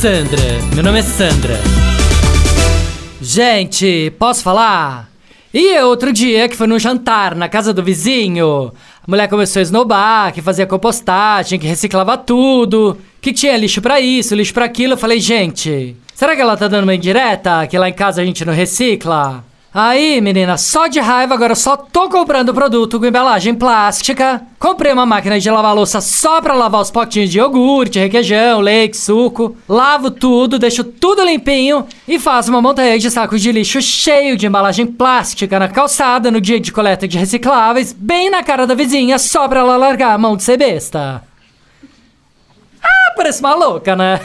Sandra, meu nome é Sandra. Gente, posso falar? E outro dia que foi num jantar na casa do vizinho, a mulher começou a esnobar, que fazia compostagem, que reciclava tudo, que tinha lixo pra isso, lixo pra aquilo. Eu falei, gente, será que ela tá dando uma indireta? Que lá em casa a gente não recicla? Aí, menina, só de raiva agora só tô comprando produto com embalagem plástica. Comprei uma máquina de lavar louça só pra lavar os potinhos de iogurte, requeijão, leite, suco. Lavo tudo, deixo tudo limpinho e faço uma montanha de sacos de lixo cheio de embalagem plástica na calçada no dia de coleta de recicláveis, bem na cara da vizinha, só pra ela largar a mão de ser besta. Ah, parece uma louca, né?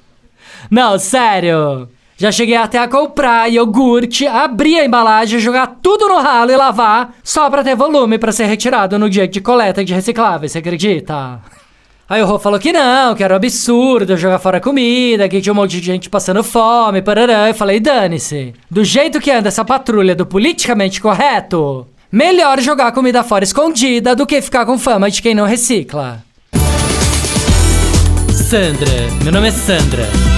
Não, sério. Já cheguei até a comprar iogurte, abrir a embalagem, jogar tudo no ralo e lavar, só pra ter volume pra ser retirado no dia de coleta de recicláveis, você acredita? Aí o Rô falou que não, que era um absurdo jogar fora comida, que tinha um monte de gente passando fome, parará. Eu falei, dane-se. Do jeito que anda essa patrulha do politicamente correto, melhor jogar comida fora escondida do que ficar com fama de quem não recicla. Sandra, meu nome é Sandra.